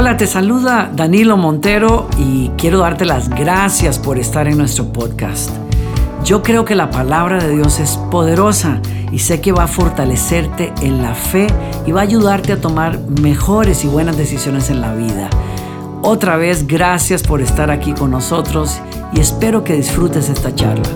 Hola, te saluda Danilo Montero y quiero darte las gracias por estar en nuestro podcast. Yo creo que la palabra de Dios es poderosa y sé que va a fortalecerte en la fe y va a ayudarte a tomar mejores y buenas decisiones en la vida. Otra vez, gracias por estar aquí con nosotros y espero que disfrutes esta charla.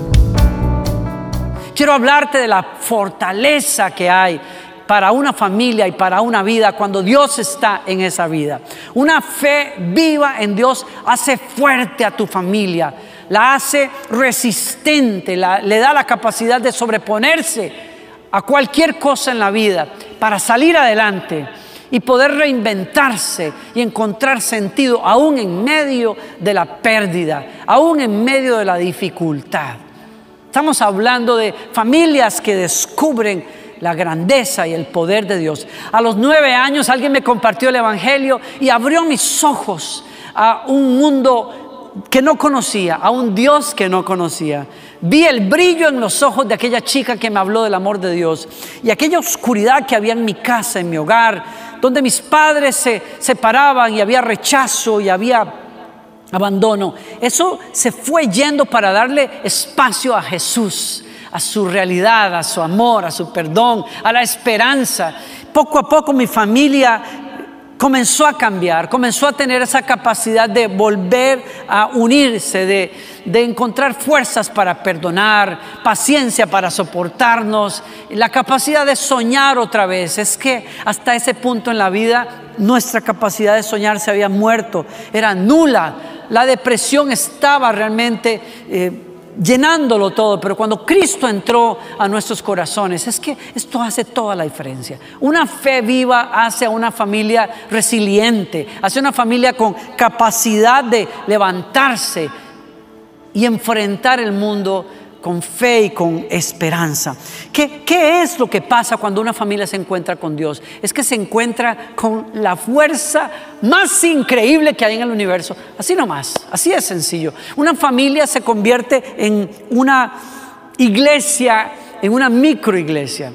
Quiero hablarte de la fortaleza que hay para una familia y para una vida cuando Dios está en esa vida. Una fe viva en Dios hace fuerte a tu familia, la hace resistente, le da la capacidad de sobreponerse a cualquier cosa en la vida para salir adelante y poder reinventarse y encontrar sentido aún en medio de la pérdida, aún en medio de la dificultad. Estamos hablando de familias que descubren la grandeza y el poder de Dios. A los nueve años alguien me compartió el Evangelio y abrió mis ojos a un mundo que no conocía, a un Dios que no conocía. Vi el brillo en los ojos de aquella chica que me habló del amor de Dios y aquella oscuridad que había en mi casa, en mi hogar, donde mis padres se separaban y había rechazo y había abandono. Eso se fue yendo para darle espacio a Jesús, a su realidad, a su amor, a su perdón, a la esperanza. Poco a poco mi familia comenzó a cambiar, comenzó a tener esa capacidad de volver a unirse, de, de, encontrar fuerzas para perdonar, paciencia para soportarnos, la capacidad de soñar otra vez. Es que hasta ese punto en la vida nuestra capacidad de soñar se había muerto, era nula la depresión estaba realmente eh, llenándolo todo, pero cuando Cristo entró a nuestros corazones, es que esto hace toda la diferencia. Una fe viva hace a una familia resiliente, hace una familia con capacidad de levantarse y enfrentar el mundo con fe y con esperanza. ¿Qué, ¿Qué, es lo que pasa cuando una familia se encuentra con Dios? Es que se encuentra con la fuerza más increíble que hay en el universo. Así nomás, así es sencillo. Una familia se convierte en una iglesia, en una microiglesia.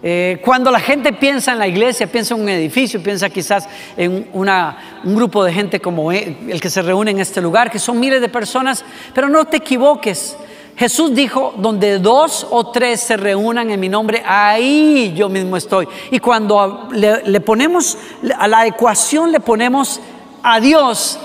Eh, cuando la gente piensa en la iglesia, piensa en un edificio, piensa quizás en una, un grupo de gente como e, el que se reúne en este lugar, que son miles de personas, pero no te equivoques. Jesús dijo, donde dos o tres se reúnan en mi nombre, ahí yo mismo estoy. Y cuando le, ponemos a la ecuación, le ponemos a Dios,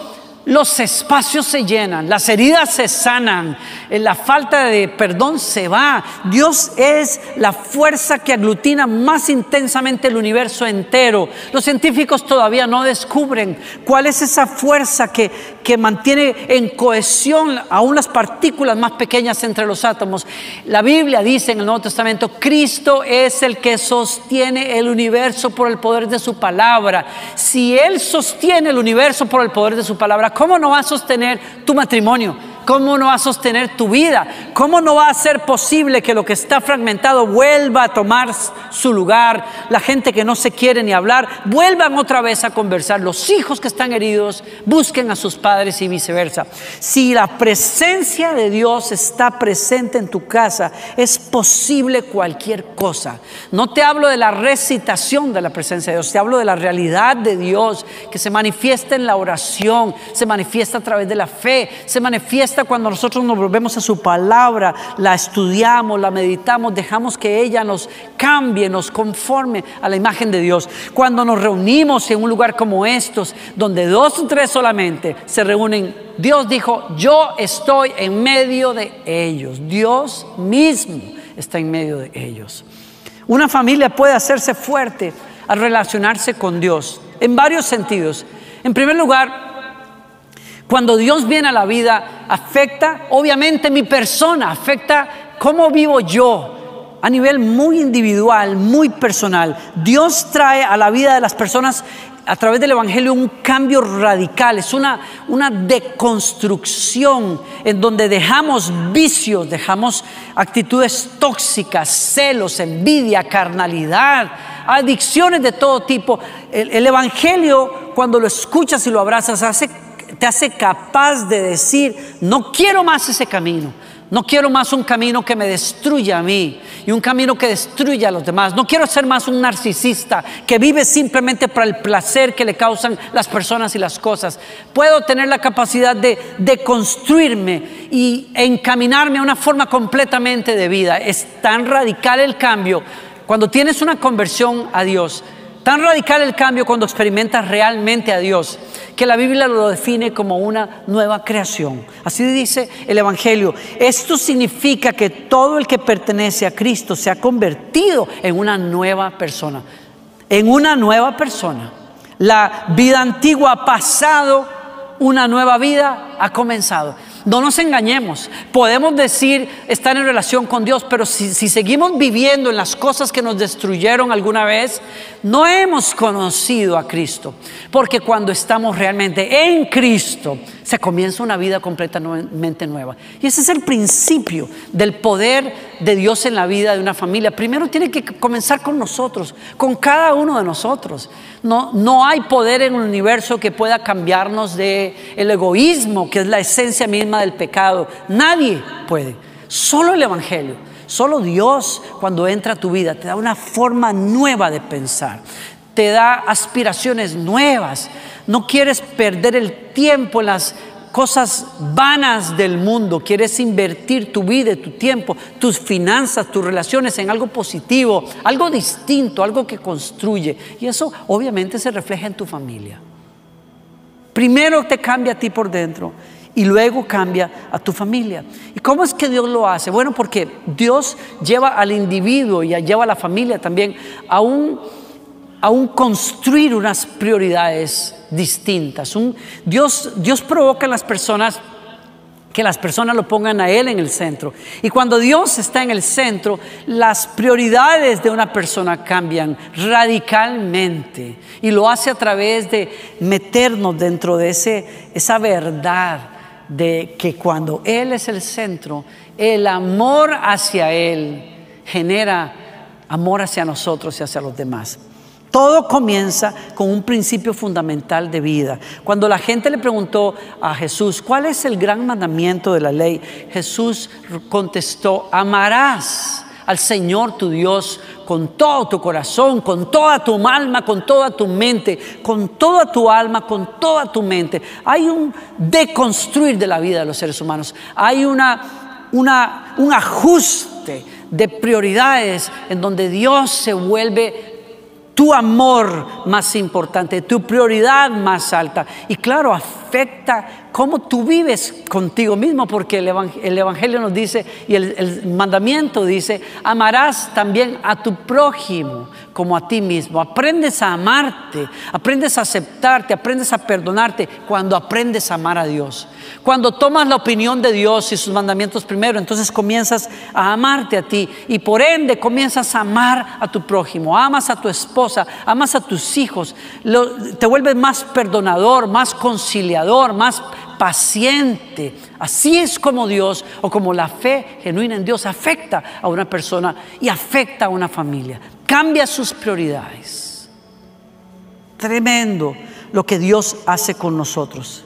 los espacios se llenan, las heridas se sanan, eh, la falta de perdón se va. Dios es la fuerza que aglutina más intensamente el universo entero. Los científicos todavía no descubren cuál es esa fuerza que, que mantiene en cohesión aún las partículas más pequeñas entre los átomos. La Biblia dice en el Nuevo Testamento, Cristo es el que sostiene el universo por el poder de su palabra. Si Él sostiene el universo por el poder de su palabra, ¿Cómo no va a sostener tu matrimonio? ¿Cómo no va a sostener tu vida? ¿Cómo no va a ser posible que lo que está fragmentado vuelva a tomar su lugar? La gente que no se quiere ni hablar, vuelvan otra vez a conversar. Los hijos que están heridos, busquen a sus padres y viceversa. Si la presencia de Dios está presente en tu casa, es posible cualquier cosa. No te hablo de la recitación de la presencia de Dios, te hablo de la realidad de Dios que se manifiesta en la oración, se manifiesta a través de la fe, se manifiesta cuando nosotros nos volvemos a su palabra, la estudiamos, la meditamos, dejamos que ella nos cambie, nos conforme a la imagen de Dios. Cuando nos reunimos en un lugar como estos, donde dos o tres solamente se reúnen, Dios dijo, yo estoy en medio de ellos. Dios mismo está en medio de ellos. Una familia puede hacerse fuerte al relacionarse con Dios en varios sentidos. En primer lugar, cuando Dios viene a la vida, afecta obviamente mi persona, afecta cómo vivo yo a nivel muy individual, muy personal. Dios trae a la vida de las personas a través del Evangelio un cambio radical, es una, una deconstrucción en donde dejamos vicios, dejamos actitudes tóxicas, celos, envidia, carnalidad, adicciones de todo tipo. El, el Evangelio, cuando lo escuchas y lo abrazas, hace te hace capaz de decir, no quiero más ese camino, No quiero más un camino que me destruya a mí y un camino que destruya a los demás. No quiero ser más un narcisista que vive simplemente para el placer que le causan las personas y las cosas. Puedo tener la capacidad de, de construirme y encaminarme a una forma completamente de vida. Es tan radical el cambio. Cuando tienes una conversión a Dios, Tan radical el cambio cuando experimentas realmente a Dios, que la Biblia lo define como una nueva creación. Así dice el Evangelio. Esto significa que todo el que pertenece a Cristo se ha convertido en una nueva persona. En una nueva persona. La vida antigua ha pasado, una nueva vida ha comenzado. No nos engañemos. Podemos decir estar en relación con Dios, pero si, seguimos viviendo en las cosas que nos destruyeron alguna vez, no hemos conocido a Cristo. Porque cuando estamos realmente en Cristo, se comienza una vida completamente nueva. Y ese es el principio del poder de Dios en la vida de una familia. Primero tiene que comenzar con nosotros, con cada uno de nosotros. No, no hay poder en el universo que pueda cambiarnos de el egoísmo, que es la esencia misma del pecado. Nadie puede. Solo el Evangelio. Solo Dios cuando entra a tu vida te da una forma nueva de pensar, te da aspiraciones nuevas. No quieres perder el tiempo en las cosas vanas del mundo, quieres invertir tu vida, tu tiempo, tus finanzas, tus relaciones en algo positivo, algo distinto, algo que construye. Y eso obviamente se refleja en tu familia. Primero te cambia a ti por dentro y luego cambia a tu familia. ¿Y cómo es que Dios lo hace? Bueno, porque Dios lleva al individuo y lleva a la familia también a un, a un construir unas prioridades distintas. Dios, Dios provoca en las personas que las personas lo pongan a Él en el centro. Y cuando Dios está en el centro, las prioridades de una persona cambian radicalmente. Y lo hace a través de meternos dentro de ese, esa verdad de que cuando Él es el centro, el amor hacia Él genera amor hacia nosotros y hacia los demás. Todo comienza con un principio fundamental de vida. Cuando la gente le preguntó a Jesús, ¿cuál es el gran mandamiento de la ley? Jesús contestó, amarás al Señor tu Dios con todo tu corazón, con toda tu alma, con toda tu mente, con toda tu alma, con toda tu mente. Hay un deconstruir de la vida de los seres humanos. Hay una, una, un ajuste de prioridades en donde Dios se vuelve tu amor más importante, tu prioridad más alta. Y claro, afecta cómo tú vives contigo mismo, porque el, Evangelio nos dice y el, mandamiento dice, amarás también a tu prójimo como a ti mismo. Aprendes a amarte, aprendes a aceptarte, aprendes a perdonarte cuando aprendes a amar a Dios. Cuando tomas la opinión de Dios y sus mandamientos primero, entonces comienzas a amarte a ti y por ende comienzas a amar a tu prójimo, amas a tu esposa, amas a tus hijos, te vuelves más perdonador, más conciliador, más paciente. Así es como Dios o como la fe genuina en Dios afecta a una persona y afecta a una familia. Cambia sus prioridades. Tremendo lo que Dios hace con nosotros.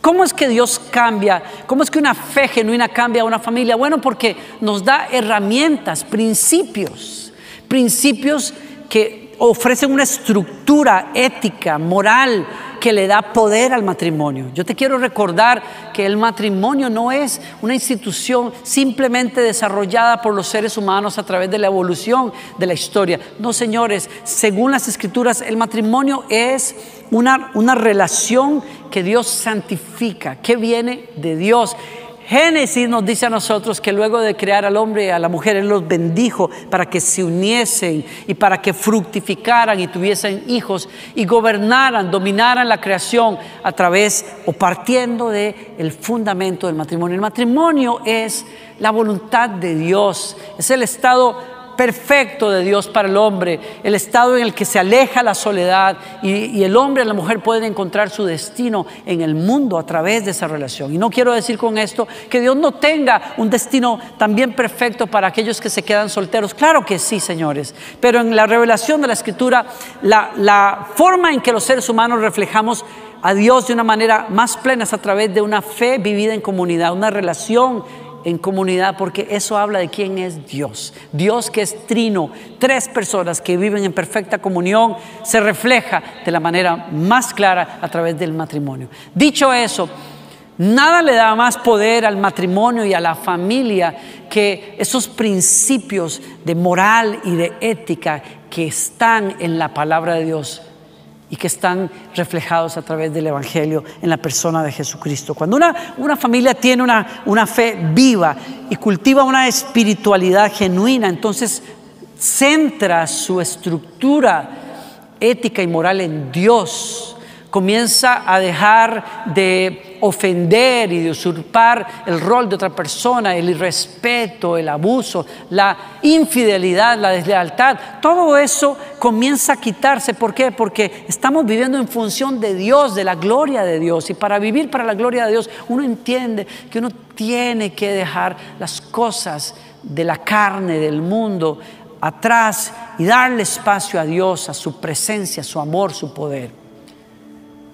¿Cómo es que Dios cambia? ¿Cómo es que una fe genuina cambia a una familia? Bueno, porque nos da herramientas, principios, principios que ofrecen una estructura ética, moral, que le da poder al matrimonio. Yo te quiero recordar que el matrimonio no es una institución simplemente desarrollada por los seres humanos a través de la evolución de la historia. No, señores, según las escrituras, el matrimonio es una, una relación que Dios santifica, que viene de Dios. Génesis nos dice a nosotros que luego de crear al hombre y a la mujer, Él los bendijo para que se uniesen y para que fructificaran y tuviesen hijos y gobernaran, dominaran la creación a través o partiendo del el fundamento del matrimonio. El matrimonio es la voluntad de Dios, es el estado perfecto de Dios para el hombre, el estado en el que se aleja la soledad y, el hombre y la mujer pueden encontrar su destino en el mundo a través de esa relación. Y no quiero decir con esto que Dios no tenga un destino también perfecto para aquellos que se quedan solteros. Claro que sí, señores, pero en la revelación de la escritura, la, forma en que los seres humanos reflejamos a Dios de una manera más plena es a través de una fe vivida en comunidad, una relación en comunidad porque eso habla de quién es Dios. Dios que es trino, tres personas que viven en perfecta comunión, se refleja de la manera más clara a través del matrimonio. Dicho eso, nada le da más poder al matrimonio y a la familia que esos principios de moral y de ética que están en la palabra de Dios y que están reflejados a través del Evangelio en la persona de Jesucristo. Cuando una, una familia tiene una, una fe viva y cultiva una espiritualidad genuina, entonces centra su estructura ética y moral en Dios comienza a dejar de ofender y de usurpar el rol de otra persona, el irrespeto, el abuso, la infidelidad, la deslealtad, todo eso comienza a quitarse. ¿Por qué? Porque estamos viviendo en función de Dios, de la gloria de Dios. Y para vivir para la gloria de Dios, uno entiende que uno tiene que dejar las cosas de la carne, del mundo, atrás y darle espacio a Dios, a su presencia, su amor, su poder.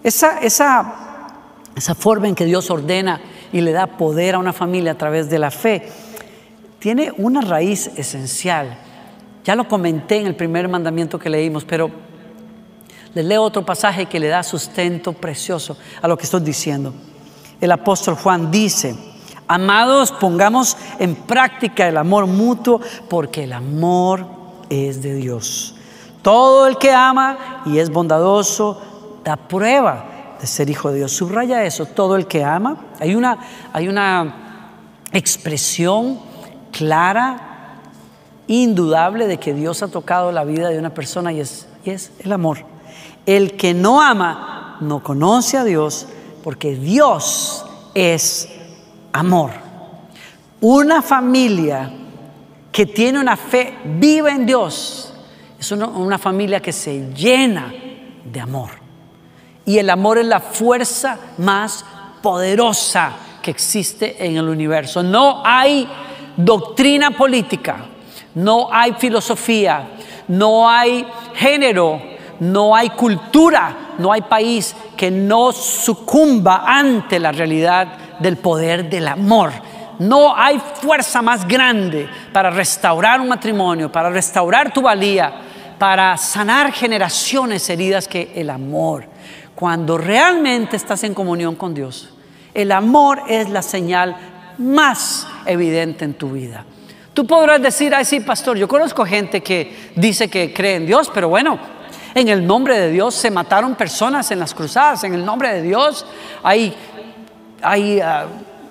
Esa, esa, esa forma en que Dios ordena y le da poder a una familia a través de la fe tiene una raíz esencial. Ya lo comenté en el primer mandamiento que leímos, pero les leo otro pasaje que le da sustento precioso a lo que estoy diciendo. El apóstol Juan dice, amados, pongamos en práctica el amor mutuo, porque el amor es de Dios. Todo el que ama y es bondadoso, da prueba de ser hijo de Dios. Subraya eso, todo el que ama. Hay una, hay una expresión clara, indudable de que Dios ha tocado la vida de una persona y es, y es el amor. El que no ama no conoce a Dios porque Dios es amor. Una familia que tiene una fe viva en Dios es una, una familia que se llena de amor. Y el amor es la fuerza más poderosa que existe en el universo. No hay doctrina política, no hay filosofía, no hay género, no hay cultura, no hay país que no sucumba ante la realidad del poder del amor. No hay fuerza más grande para restaurar un matrimonio, para restaurar tu valía, para sanar generaciones heridas que el amor cuando realmente estás en comunión con Dios. El amor es la señal más evidente en tu vida. Tú podrás decir, ay sí, pastor, yo conozco gente que dice que cree en Dios, pero bueno, en el nombre de Dios se mataron personas en las cruzadas, en el nombre de Dios hay, hay ah,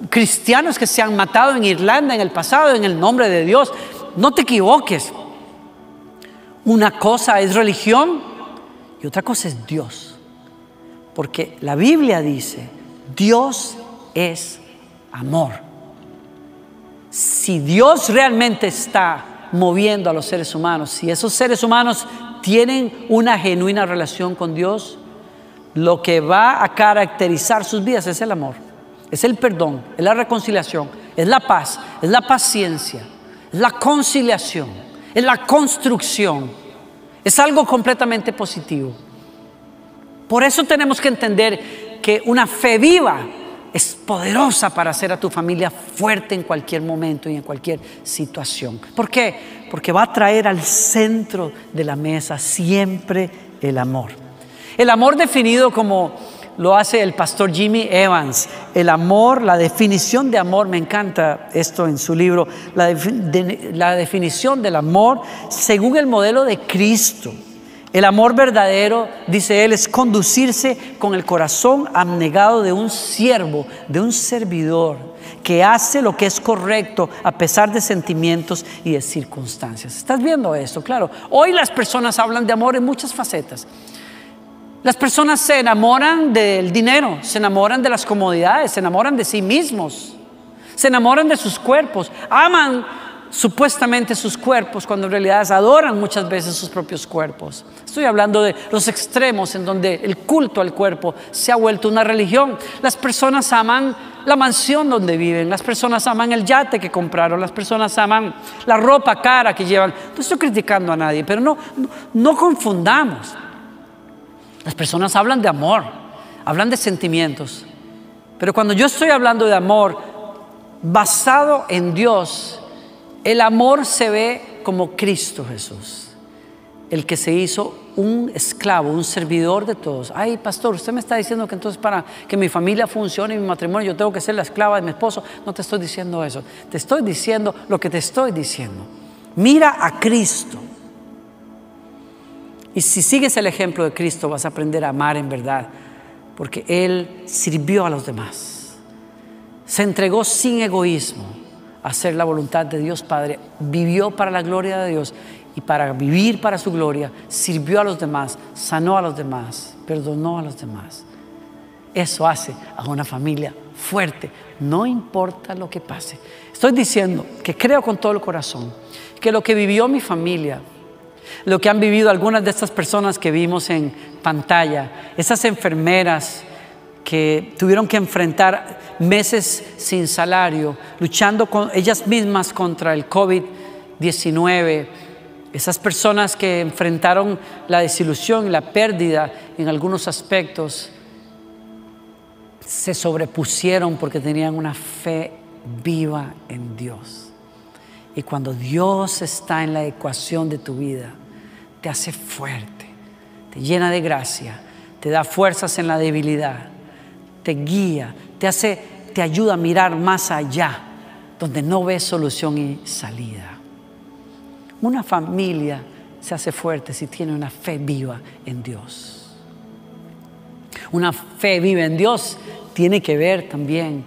cristianos que se han matado en Irlanda en el pasado, en el nombre de Dios. No te equivoques. Una cosa es religión y otra cosa es Dios. Porque la Biblia dice, Dios es amor. Si Dios realmente está moviendo a los seres humanos, si esos seres humanos tienen una genuina relación con Dios, lo que va a caracterizar sus vidas es el amor, es el perdón, es la reconciliación, es la paz, es la paciencia, es la conciliación, es la construcción, es algo completamente positivo. Por eso tenemos que entender que una fe viva es poderosa para hacer a tu familia fuerte en cualquier momento y en cualquier situación. ¿Por qué? Porque va a traer al centro de la mesa siempre el amor. El amor definido como lo hace el pastor Jimmy Evans. El amor, la definición de amor, me encanta esto en su libro, la, la definición del amor según el modelo de Cristo. El amor verdadero, dice él, es conducirse con el corazón abnegado de un siervo, de un servidor, que hace lo que es correcto a pesar de sentimientos y de circunstancias. ¿Estás viendo esto? Claro. Hoy las personas hablan de amor en muchas facetas. Las personas se enamoran del dinero, se enamoran de las comodidades, se enamoran de sí mismos, se enamoran de sus cuerpos, aman supuestamente sus cuerpos cuando en realidad adoran muchas veces sus propios cuerpos. Estoy hablando de los extremos en donde el culto al cuerpo se ha vuelto una religión. Las personas aman la mansión donde viven, las personas aman el yate que compraron, las personas aman la ropa cara que llevan. No estoy criticando a nadie, pero no, no, no confundamos. Las personas hablan de amor, hablan de sentimientos. Pero cuando yo estoy hablando de amor, basado en Dios, el amor se ve como Cristo Jesús, el que se hizo un esclavo, un servidor de todos. Ay, pastor, usted me está diciendo que entonces para que mi familia funcione y mi matrimonio yo tengo que ser la esclava de mi esposo. No te estoy diciendo eso. Te estoy diciendo lo que te estoy diciendo. Mira a Cristo. Y si sigues el ejemplo de Cristo vas a aprender a amar en verdad, porque Él sirvió a los demás. Se entregó sin egoísmo hacer la voluntad de Dios Padre, vivió para la gloria de Dios y para vivir para su gloria, sirvió a los demás, sanó a los demás, perdonó a los demás. Eso hace a una familia fuerte, no importa lo que pase. Estoy diciendo que creo con todo el corazón que lo que vivió mi familia, lo que han vivido algunas de estas personas que vimos en pantalla, esas enfermeras que tuvieron que enfrentar meses sin salario, luchando con ellas mismas contra el COVID-19, esas personas que enfrentaron la desilusión y la pérdida en algunos aspectos, se sobrepusieron porque tenían una fe viva en Dios. Y cuando Dios está en la ecuación de tu vida, te hace fuerte, te llena de gracia, te da fuerzas en la debilidad, te guía, te hace, te ayuda a mirar más allá, donde no ves solución y salida. Una familia se hace fuerte si tiene una fe viva en Dios. Una fe viva en Dios tiene que ver también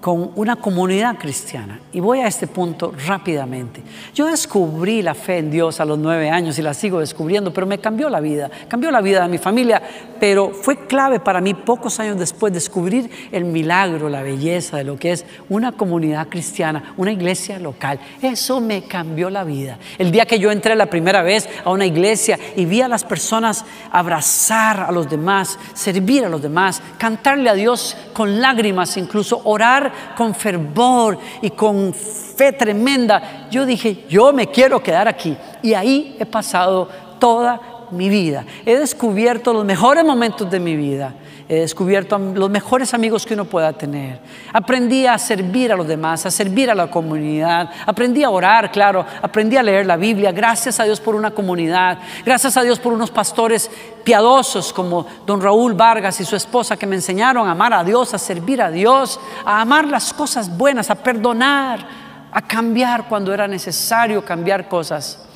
con una comunidad cristiana. Y voy a este punto rápidamente. Yo descubrí la fe en Dios a los nueve años y la sigo descubriendo, pero me cambió la vida, cambió la vida de mi familia, pero fue clave para mí pocos años después descubrir el milagro, la belleza de lo que es una comunidad cristiana, una iglesia local. Eso me cambió la vida. El día que yo entré la primera vez a una iglesia y vi a las personas abrazar a los demás, servir a los demás, cantarle a Dios con lágrimas, incluso orar con fervor y con fe tremenda, yo dije, yo me quiero quedar aquí. Y ahí he pasado toda mi vida. He descubierto los mejores momentos de mi vida. He descubierto los mejores amigos que uno pueda tener. Aprendí a servir a los demás, a servir a la comunidad. Aprendí a orar, claro. Aprendí a leer la Biblia. Gracias a Dios por una comunidad. Gracias a Dios por unos pastores piadosos como don Raúl Vargas y su esposa que me enseñaron a amar a Dios, a servir a Dios, a amar las cosas buenas, a perdonar, a cambiar cuando era necesario cambiar cosas.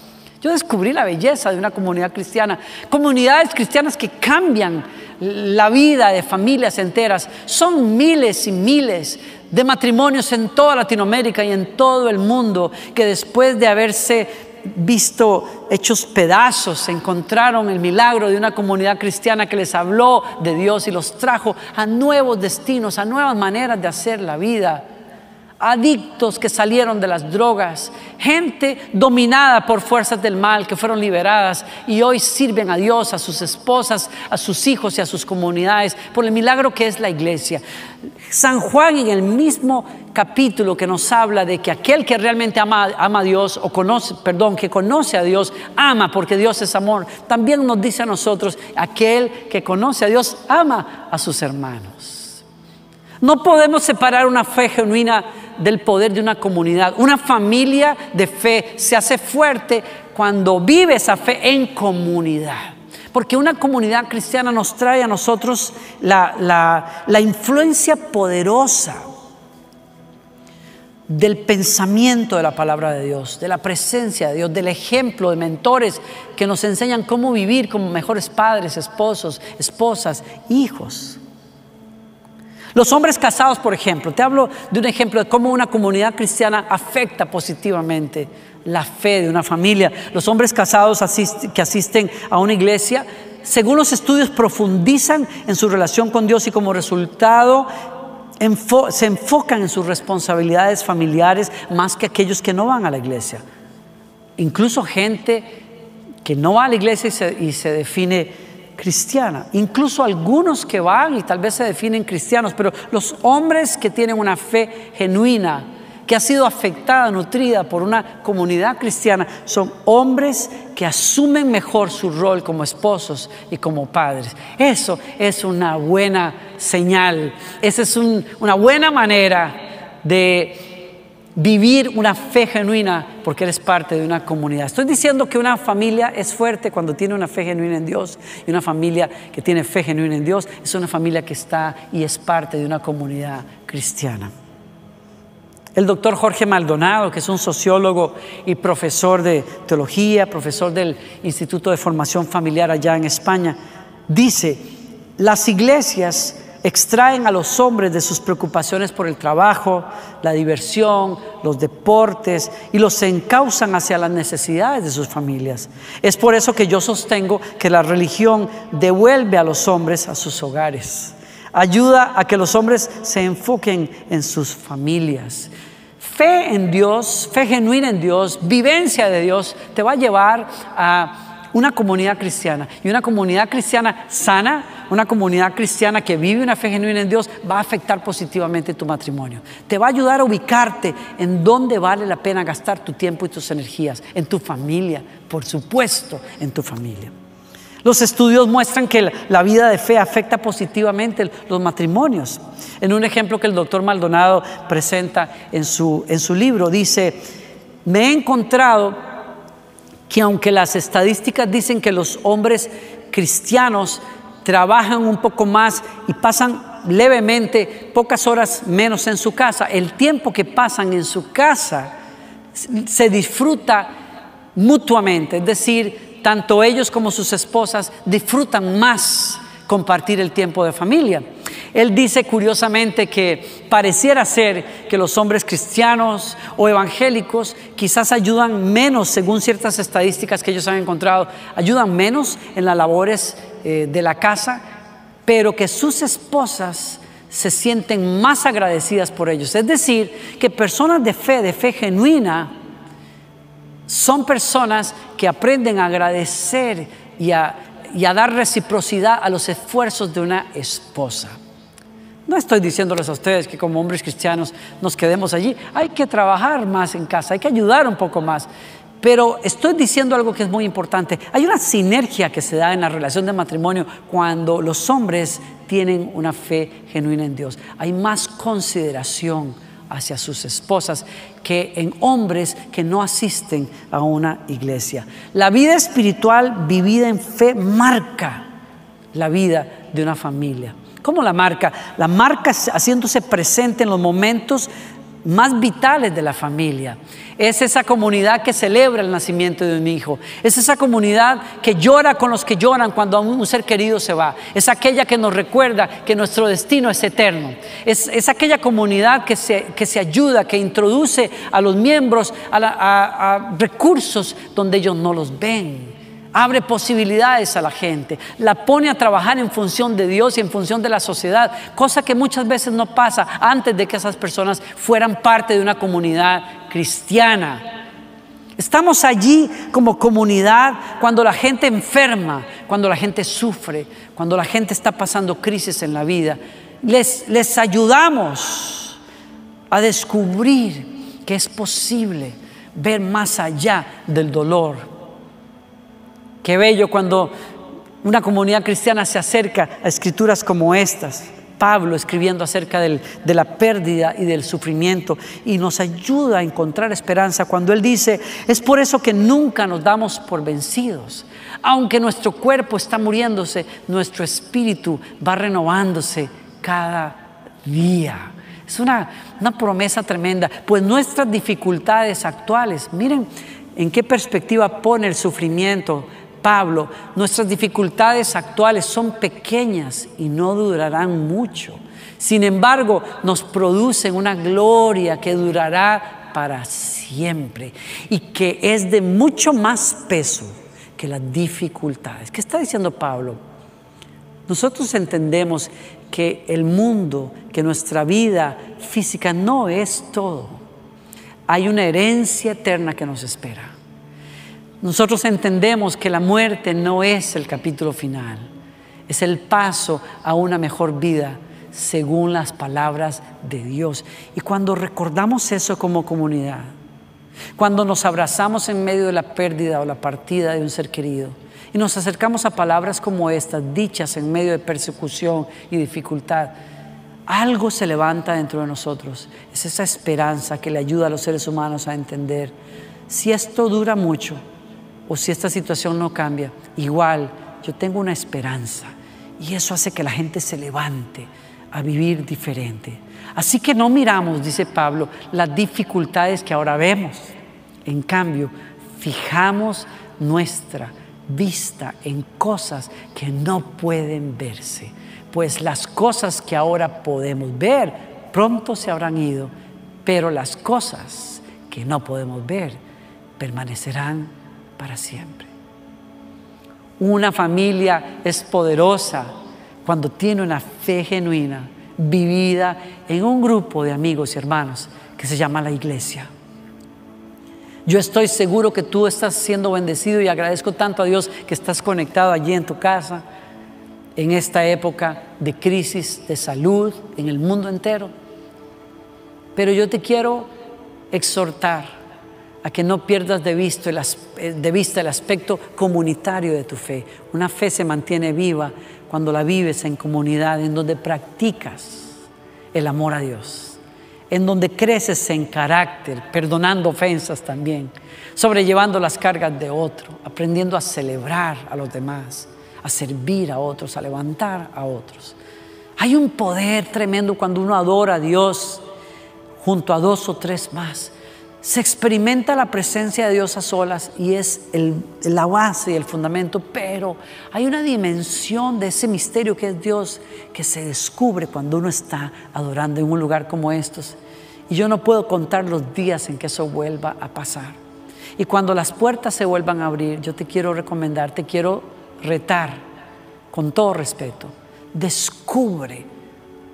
Yo descubrí la belleza de una comunidad cristiana, comunidades cristianas que cambian la vida de familias enteras. Son miles y miles de matrimonios en toda Latinoamérica y en todo el mundo que después de haberse visto hechos pedazos, encontraron el milagro de una comunidad cristiana que les habló de Dios y los trajo a nuevos destinos, a nuevas maneras de hacer la vida adictos que salieron de las drogas, gente dominada por fuerzas del mal que fueron liberadas y hoy sirven a Dios, a sus esposas, a sus hijos y a sus comunidades por el milagro que es la iglesia. San Juan en el mismo capítulo que nos habla de que aquel que realmente ama, a Dios o perdón, que conoce a Dios, ama porque Dios es amor. También nos dice a nosotros, aquel que conoce a Dios ama a sus hermanos. No podemos separar una fe genuina del poder de una comunidad. Una familia de fe se hace fuerte cuando vive esa fe en comunidad. Porque una comunidad cristiana nos trae a nosotros la, influencia poderosa del pensamiento de la palabra de Dios, de la presencia de Dios, del ejemplo de mentores que nos enseñan cómo vivir como mejores padres, esposos, esposas, hijos. Los hombres casados, por ejemplo, te hablo de un ejemplo de cómo una comunidad cristiana afecta positivamente la fe de una familia. Los hombres casados que asisten a una iglesia, según los estudios, profundizan en su relación con Dios y como resultado se enfocan en sus responsabilidades familiares más que aquellos que no van a la iglesia. Incluso gente que no va a la iglesia y se define cristiana, incluso algunos que van y tal vez se definen cristianos, pero los hombres que tienen una fe genuina, que ha sido afectada, nutrida por una comunidad cristiana, son hombres que asumen mejor su rol como esposos y como padres. Eso es una buena señal, esa es una buena manera de vivir una fe genuina porque eres parte de una comunidad. Estoy diciendo que una familia es fuerte cuando tiene una fe genuina en Dios y una familia que tiene fe genuina en Dios es una familia que está y es parte de una comunidad cristiana. El doctor Jorge Maldonado, que es un sociólogo y profesor de teología, profesor del Instituto de Formación Familiar allá en España, dice, las iglesias extraen a los hombres de sus preocupaciones por el trabajo, la diversión, los deportes y los encausan hacia las necesidades de sus familias. Es por eso que yo sostengo que la religión devuelve a los hombres a sus hogares. Ayuda a que los hombres se enfoquen en sus familias. Fe en Dios, fe genuina en Dios, vivencia de Dios, te va a llevar a una comunidad cristiana. Y una comunidad cristiana sana, una comunidad cristiana que vive una fe genuina en Dios, va a afectar positivamente tu matrimonio. Te va a ayudar a ubicarte en dónde vale la pena gastar tu tiempo y tus energías. En tu familia, por supuesto, en tu familia. Los estudios muestran que la vida de fe afecta positivamente los matrimonios. En un ejemplo que el doctor Maldonado presenta en su, en su libro, dice, me he encontrado que aunque las estadísticas dicen que los hombres cristianos trabajan un poco más y pasan levemente pocas horas menos en su casa, el tiempo que pasan en su casa se disfruta mutuamente, es decir, tanto ellos como sus esposas disfrutan más compartir el tiempo de familia. Él dice curiosamente que pareciera ser que los hombres cristianos o evangélicos quizás ayudan menos, según ciertas estadísticas que ellos han encontrado, ayudan menos en las labores eh, de la casa, pero que sus esposas se sienten más agradecidas por ellos. Es decir, que personas de fe, de fe genuina, son personas que aprenden a agradecer y a y a dar reciprocidad a los esfuerzos de una esposa. No estoy diciéndoles a ustedes que como hombres cristianos nos quedemos allí. Hay que trabajar más en casa, hay que ayudar un poco más. Pero estoy diciendo algo que es muy importante. Hay una sinergia que se da en la relación de matrimonio cuando los hombres tienen una fe genuina en Dios. Hay más consideración hacia sus esposas que en hombres que no asisten a una iglesia. La vida espiritual vivida en fe marca la vida de una familia. ¿Cómo la marca? La marca haciéndose presente en los momentos más vitales de la familia. Es esa comunidad que celebra el nacimiento de un hijo. Es esa comunidad que llora con los que lloran cuando un ser querido se va. Es aquella que nos recuerda que nuestro destino es eterno. Es, aquella comunidad que se, que se, ayuda, que introduce a los miembros a recursos donde ellos no los ven abre posibilidades a la gente, la pone a trabajar en función de Dios y en función de la sociedad, cosa que muchas veces no pasa antes de que esas personas fueran parte de una comunidad cristiana. Estamos allí como comunidad cuando la gente enferma, cuando la gente sufre, cuando la gente está pasando crisis en la vida. Les, les ayudamos a descubrir que es posible ver más allá del dolor Qué bello cuando una comunidad cristiana se acerca a escrituras como estas. Pablo escribiendo acerca de la pérdida y del sufrimiento y nos ayuda a encontrar esperanza cuando él dice, es por eso que nunca nos damos por vencidos. Aunque nuestro cuerpo está muriéndose, nuestro espíritu va renovándose cada día. Es una, una promesa tremenda, pues nuestras dificultades actuales, miren en qué perspectiva pone el sufrimiento Pablo, nuestras dificultades actuales son pequeñas y no durarán mucho. Sin embargo, nos producen una gloria que durará para siempre y que es de mucho más peso que las dificultades. ¿Qué está diciendo Pablo? Nosotros entendemos que el mundo, que nuestra vida física no es todo. Hay una herencia eterna que nos espera. Nosotros entendemos que la muerte no es el capítulo final, es el paso a una mejor vida según las palabras de Dios. Y cuando recordamos eso como comunidad, cuando nos abrazamos en medio de la pérdida o la partida de un ser querido, y nos acercamos a palabras como estas, dichas en medio de persecución y dificultad, algo se levanta dentro de nosotros. Es esa esperanza que le ayuda a los seres humanos a entender si esto dura mucho o si esta situación no cambia. Igual, yo tengo una esperanza y eso hace que la gente se levante a vivir diferente. Así que no miramos, dice Pablo, las dificultades que ahora vemos. En cambio, fijamos nuestra vista en cosas que no pueden verse pues las cosas que ahora podemos ver pronto se habrán ido, pero las cosas que no podemos ver permanecerán para siempre. Una familia es poderosa cuando tiene una fe genuina, vivida en un grupo de amigos y hermanos que se llama la iglesia. Yo estoy seguro que tú estás siendo bendecido y agradezco tanto a Dios que estás conectado allí en tu casa en esta época de crisis de salud en el mundo entero. Pero yo te quiero exhortar a que no pierdas de vista, el, eh, de vista el aspecto comunitario de tu fe. Una fe se mantiene viva cuando la vives en comunidad, en donde practicas el amor a Dios, en donde creces en carácter, perdonando ofensas también, sobrellevando las cargas de otro, aprendiendo a celebrar a los demás a servir a otros, a levantar a otros. Hay un poder tremendo cuando uno adora a Dios junto a dos o tres más. Se experimenta la presencia de Dios a solas y es la base y el fundamento, pero hay una dimensión de ese misterio que es Dios que se descubre cuando uno está adorando en un lugar como estos. Y yo no puedo contar los días en que eso vuelva a pasar. Y cuando las puertas se vuelvan a abrir, yo te quiero recomendar, te quiero retar, con todo respeto, descubre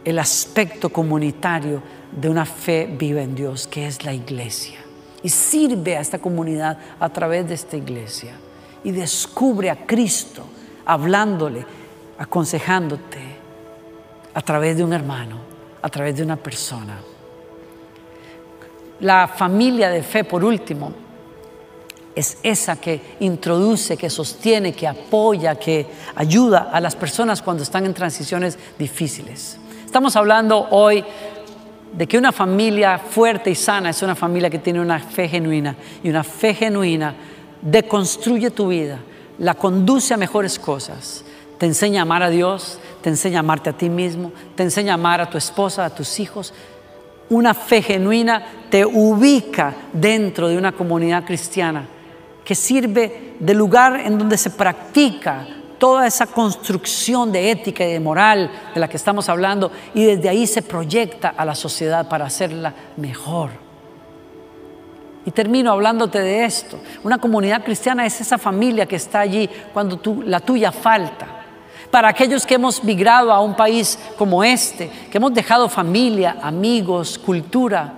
el aspecto comunitario de una fe viva en Dios, que es la iglesia. Y sirve a esta comunidad a través de esta iglesia. Y descubre a Cristo hablándole, aconsejándote a través de un hermano, a través de una persona. La familia de fe, por último, es esa que introduce, que sostiene, que apoya, que ayuda a las personas cuando están en transiciones difíciles. Estamos hablando hoy de que una familia fuerte y sana es una familia que tiene una fe genuina y una fe genuina deconstruye tu vida, la conduce a mejores cosas, te enseña a amar a Dios, te enseña a amarte a ti mismo, te enseña a amar a tu esposa, a tus hijos. Una fe genuina te ubica dentro de una comunidad cristiana que sirve de lugar en donde se practica toda esa construcción de ética y de moral de la que estamos hablando y desde ahí se proyecta a la sociedad para hacerla mejor. Y termino hablándote de esto. Una comunidad cristiana es esa familia que está allí cuando la tuya falta. Para aquellos que hemos migrado a un país como este, que hemos dejado familia, amigos, cultura,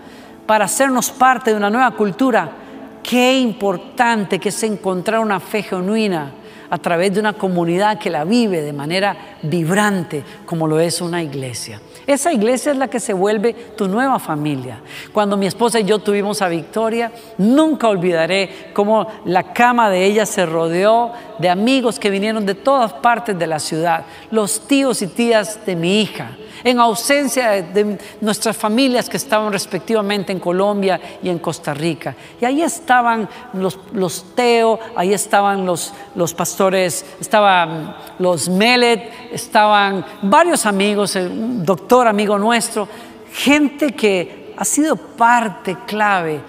para hacernos parte de una nueva cultura, Qué importante que es encontrar una fe genuina a través de una comunidad que la vive de manera vibrante como lo es una iglesia. Esa iglesia es la que se vuelve tu nueva familia. Cuando mi esposa y yo tuvimos a Victoria, nunca olvidaré cómo la cama de ella se rodeó de amigos que vinieron de todas partes de la ciudad, los tíos y tías de mi hija, en ausencia de nuestras familias que estaban respectivamente en Colombia y en Costa Rica. Y ahí estaban los, los Teo, ahí estaban los, los pastores, estaban los Melet, estaban varios amigos, el doctor amigo nuestro, gente que ha sido parte clave,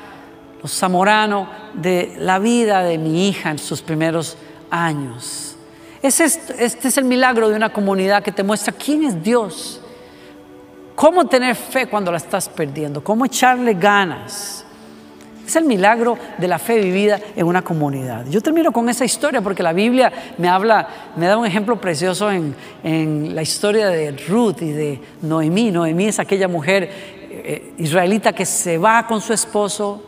los Zamorano, de la vida de mi hija en sus primeros años. este es el milagro de una comunidad que te muestra quién es Dios cómo tener fe cuando la estás perdiendo, cómo echarle ganas. Es el milagro de la fe vivida en una comunidad. Yo termino con esa historia porque la Biblia me habla, me da un ejemplo precioso en, la historia de Ruth y de Noemí. Noemí es aquella mujer eh, israelita que se va con su esposo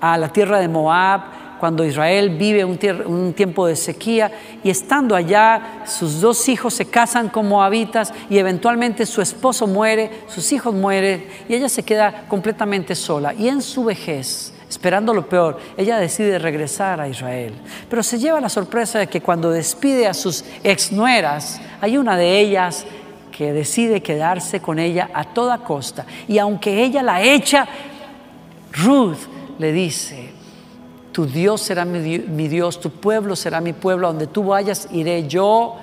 a la tierra de Moab cuando Israel vive un, tiempo de sequía y estando allá sus dos hijos se casan como habitas y eventualmente su esposo muere, sus hijos mueren y ella se queda completamente sola y en su vejez esperando lo peor, ella decide regresar a Israel. Pero se lleva la sorpresa de que cuando despide a sus exnueras, hay una de ellas que decide quedarse con ella a toda costa. Y aunque ella la echa, Ruth le dice, tu Dios será mi, Dios, tu pueblo será mi pueblo, donde tú vayas iré yo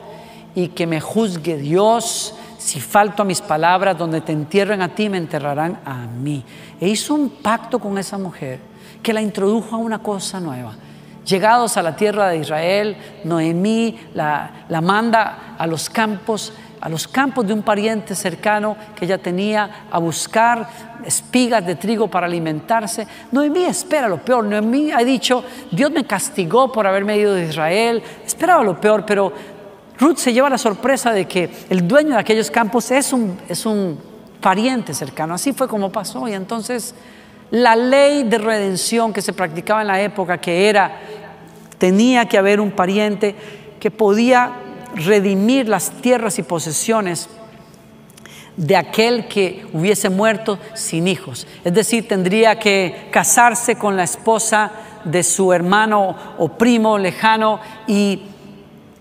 y que me juzgue Dios. Si falto a mis palabras, donde te entierren a ti, me enterrarán a mí. E hizo un pacto con esa mujer que la introdujo a una cosa nueva. Llegados a la tierra de Israel, Noemí la, la manda a los campos a los campos de un pariente cercano que ella tenía a buscar espigas de trigo para alimentarse. Noemí espera lo peor. Noemí ha dicho, Dios me castigó por haberme ido de Israel. Esperaba lo peor, pero Ruth se lleva la sorpresa de que el dueño de aquellos campos es un, es un pariente cercano. Así fue como pasó. Y entonces la ley de redención que se practicaba en la época, que era, tenía que haber un pariente que podía redimir las tierras y posesiones de aquel que hubiese muerto sin hijos. Es decir, tendría que casarse con la esposa de su hermano o primo lejano y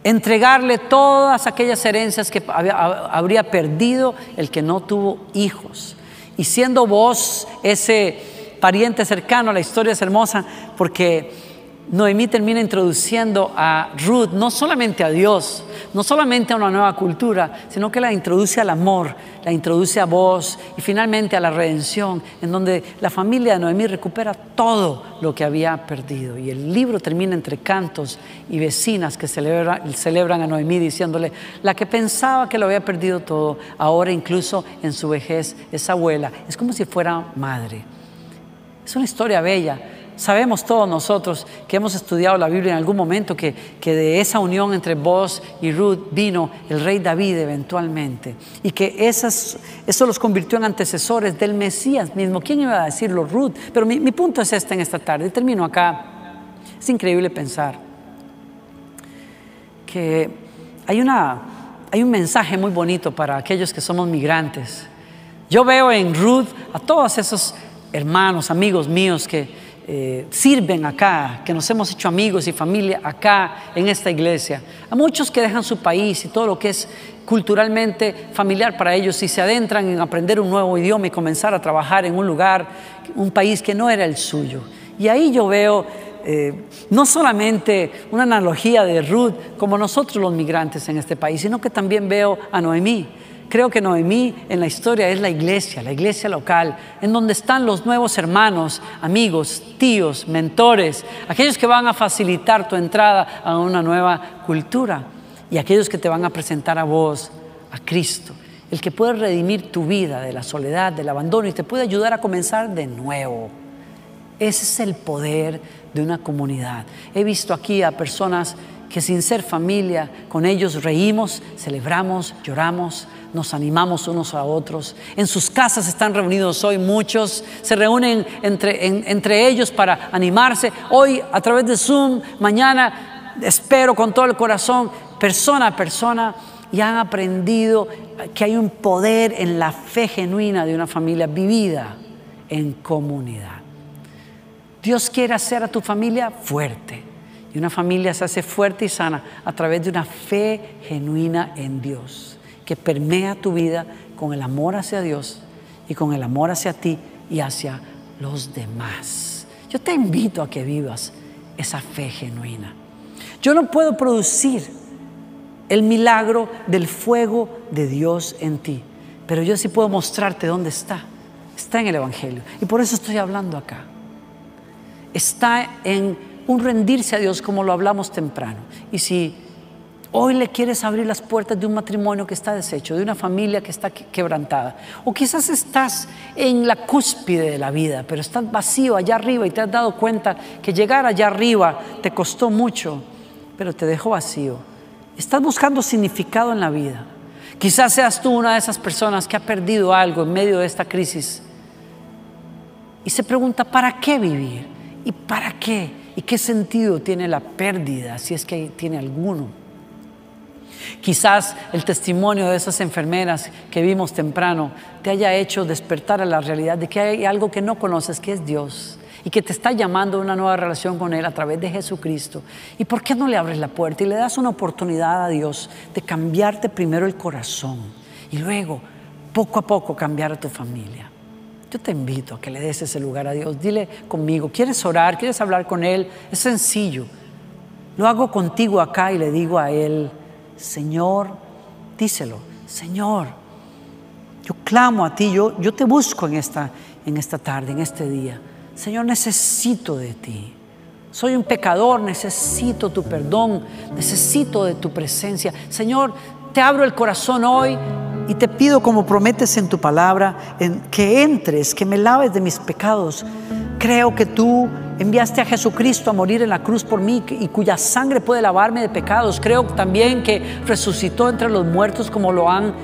entregarle todas aquellas herencias que habría perdido el que no tuvo hijos. Y siendo vos ese pariente cercano, la historia es hermosa porque Noemí termina introduciendo a Ruth no solamente a Dios, no solamente a una nueva cultura, sino que la introduce al amor, la introduce a vos y finalmente a la redención, en donde la familia de Noemí recupera todo lo que había perdido. Y el libro termina entre cantos y vecinas que celebran a Noemí diciéndole, la que pensaba que lo había perdido todo, ahora incluso en su vejez es abuela, es como si fuera madre. Es una historia bella Sabemos todos nosotros que hemos estudiado la Biblia en algún momento que, de esa unión entre vos y Ruth vino el rey David eventualmente y que esas, eso los convirtió en antecesores del Mesías mismo. ¿Quién iba a decirlo? Ruth. Pero mi, mi punto es este en esta tarde. Termino acá. Es increíble pensar que hay, una, hay un mensaje muy bonito para aquellos que somos migrantes. Yo veo en Ruth a todos esos hermanos, amigos míos que eh, sirven acá, que nos hemos hecho amigos y familia acá en esta iglesia. A muchos que dejan su país y todo lo que es culturalmente familiar para ellos y se adentran en aprender un nuevo idioma y comenzar a trabajar en un lugar, un país que no era el suyo. Y ahí yo veo eh, no solamente una analogía de Ruth como nosotros los migrantes en este país, sino que también veo a Noemí Creo que Noemí en la historia es la iglesia, la iglesia local, en donde están los nuevos hermanos, amigos, tíos, mentores, aquellos que van a facilitar tu entrada a una nueva cultura y aquellos que te van a presentar a vos, a Cristo, el que puede redimir tu vida de la soledad, del abandono y te puede ayudar a comenzar de nuevo. Ese es el poder de una comunidad. He visto aquí a personas que sin ser familia, con ellos reímos, celebramos, lloramos, nos animamos unos a otros. En sus casas están reunidos hoy muchos, se reúnen entre, entre ellos para animarse. Hoy a través de Zoom, mañana espero con todo el corazón, persona a persona, y han aprendido que hay un poder en la fe genuina de una familia vivida en comunidad. Dios quiere hacer a tu familia fuerte. Y una familia se hace fuerte y sana a través de una fe genuina en Dios que permea tu vida con el amor hacia Dios y con el amor hacia ti y hacia los demás. Yo te invito a que vivas esa fe genuina. Yo no puedo producir el milagro del fuego de Dios en ti, pero yo sí puedo mostrarte dónde está. Está en el Evangelio. Y por eso estoy hablando acá. Está en un rendirse a Dios como lo hablamos temprano. Y si Hoy le quieres abrir las puertas de un matrimonio que está deshecho, de una familia que está quebrantada. O quizás estás en la cúspide de la vida, pero estás vacío allá arriba y te has dado cuenta que llegar allá arriba te costó mucho, pero te dejó vacío. Estás buscando significado en la vida. Quizás seas tú una de esas personas que ha perdido algo en medio de esta crisis y se pregunta, ¿para qué vivir? ¿Y para qué? ¿Y qué sentido tiene la pérdida si es que tiene alguno? Quizás el testimonio de esas enfermeras que vimos temprano te haya hecho despertar a la realidad de que hay algo que no conoces, que es Dios, y que te está llamando a una nueva relación con Él a través de Jesucristo. ¿Y por qué no le abres la puerta y le das una oportunidad a Dios de cambiarte primero el corazón? y luego, poco a poco, cambiar a tu familia. Yo te invito a que le des ese lugar a Dios. Dile conmigo, ¿quieres orar? ¿Quieres hablar con Él? Es sencillo. Lo hago contigo acá y le digo a Él, Señor, díselo, Señor, yo clamo a ti, yo, yo te busco en esta, en esta tarde, en este día. Señor, necesito de ti. Soy un pecador, necesito tu perdón, necesito de tu presencia. Señor, te abro el corazón hoy y te pido como prometes en tu palabra, que entres, que me laves de mis pecados. Creo que tú enviaste a Jesucristo a morir en la cruz por mí y cuya sangre puede lavarme de pecados. Creo también que resucitó entre los muertos como lo han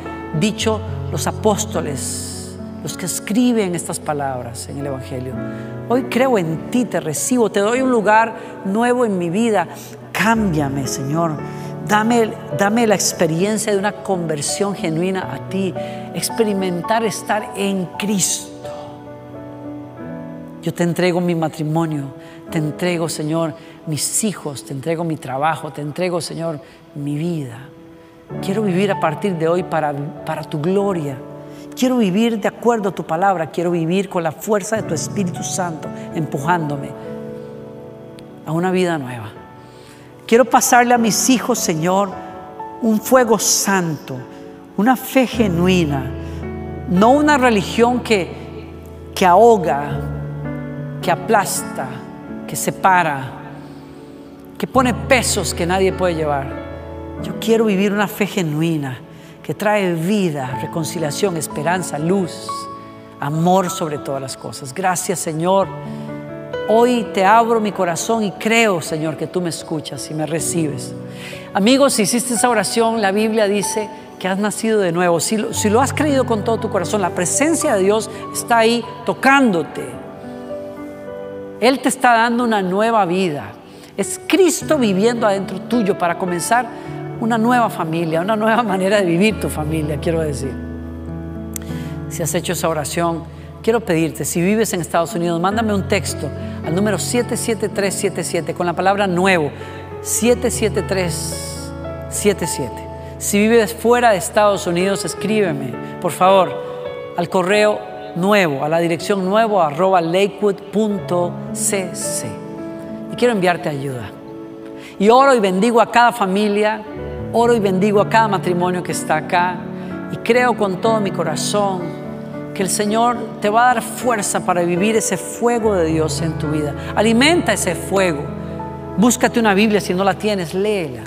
dicho los apóstoles, los que escriben estas palabras en el Evangelio. Hoy creo en ti, te recibo, te doy un lugar nuevo en mi vida. Cámbiame, Señor. Dame, dame la experiencia de una conversión genuina a ti, experimentar estar en Cristo. Yo te entrego mi matrimonio, te entrego, Señor, mis hijos, te entrego mi trabajo, te entrego, Señor, mi vida. Quiero vivir a partir de hoy para, para tu gloria. Quiero vivir de acuerdo a tu palabra, quiero vivir con la fuerza de tu Espíritu Santo empujándome a una vida nueva. Quiero pasarle a mis hijos, Señor, un fuego santo, una fe genuina, no una religión que, que ahoga, que aplasta, que separa, que pone pesos que nadie puede llevar. Yo quiero vivir una fe genuina que trae vida, reconciliación, esperanza, luz, amor sobre todas las cosas. Gracias Señor. Hoy te abro mi corazón y creo, Señor, que tú me escuchas y me recibes. Amigos, si hiciste esa oración, la Biblia dice que has nacido de nuevo. Si lo, si lo has creído con todo tu corazón, la presencia de Dios está ahí tocándote. Él te está dando una nueva vida. Es Cristo viviendo adentro tuyo para comenzar una nueva familia, una nueva manera de vivir tu familia, quiero decir. Si has hecho esa oración, quiero pedirte, si vives en Estados Unidos, mándame un texto al número 77377 con la palabra nuevo, 77377. Si vives fuera de Estados Unidos, escríbeme, por favor, al correo nuevo, a la dirección nuevo arroba lakewood.cc. Y quiero enviarte ayuda. Y oro y bendigo a cada familia, oro y bendigo a cada matrimonio que está acá. Y creo con todo mi corazón que el Señor te va a dar fuerza para vivir ese fuego de Dios en tu vida. Alimenta ese fuego. Búscate una Biblia si no la tienes, léela.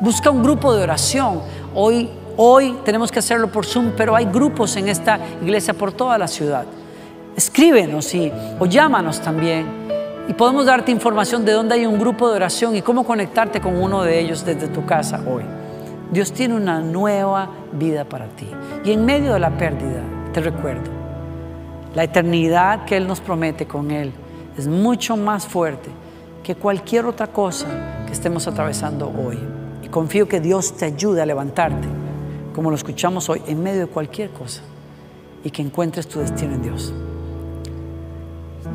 Busca un grupo de oración. Hoy, hoy tenemos que hacerlo por Zoom, pero hay grupos en esta iglesia por toda la ciudad. Escríbenos y, o llámanos también y podemos darte información de dónde hay un grupo de oración y cómo conectarte con uno de ellos desde tu casa hoy. Dios tiene una nueva vida para ti. Y en medio de la pérdida, te recuerdo, la eternidad que Él nos promete con Él es mucho más fuerte que cualquier otra cosa que estemos atravesando hoy. Y confío que Dios te ayude a levantarte, como lo escuchamos hoy, en medio de cualquier cosa, y que encuentres tu destino en Dios.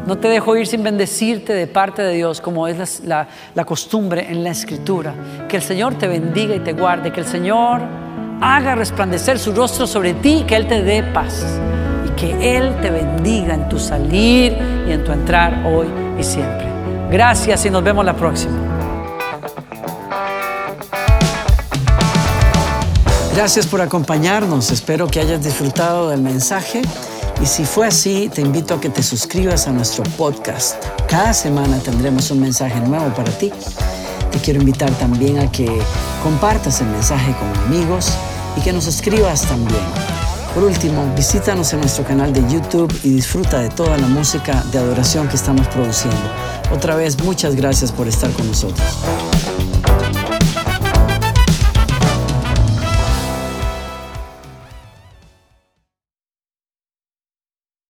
No te dejo ir sin bendecirte de parte de Dios, como es la, la, costumbre en la Escritura. Que el Señor te bendiga y te guarde, que el Señor haga resplandecer su rostro sobre ti, que Él te dé paz y que Él te bendiga en tu salir y en tu entrar hoy y siempre. Gracias y nos vemos la próxima. Gracias por acompañarnos. Espero que hayas disfrutado del mensaje. Y si fue así, te invito a que te suscribas a nuestro podcast. Cada semana tendremos un mensaje nuevo para ti. Te quiero invitar también a que compartas el mensaje con amigos y que nos escribas también. Por último, visítanos en nuestro canal de YouTube y disfruta de toda la música de adoración que estamos produciendo. Otra vez, muchas gracias por estar con nosotros.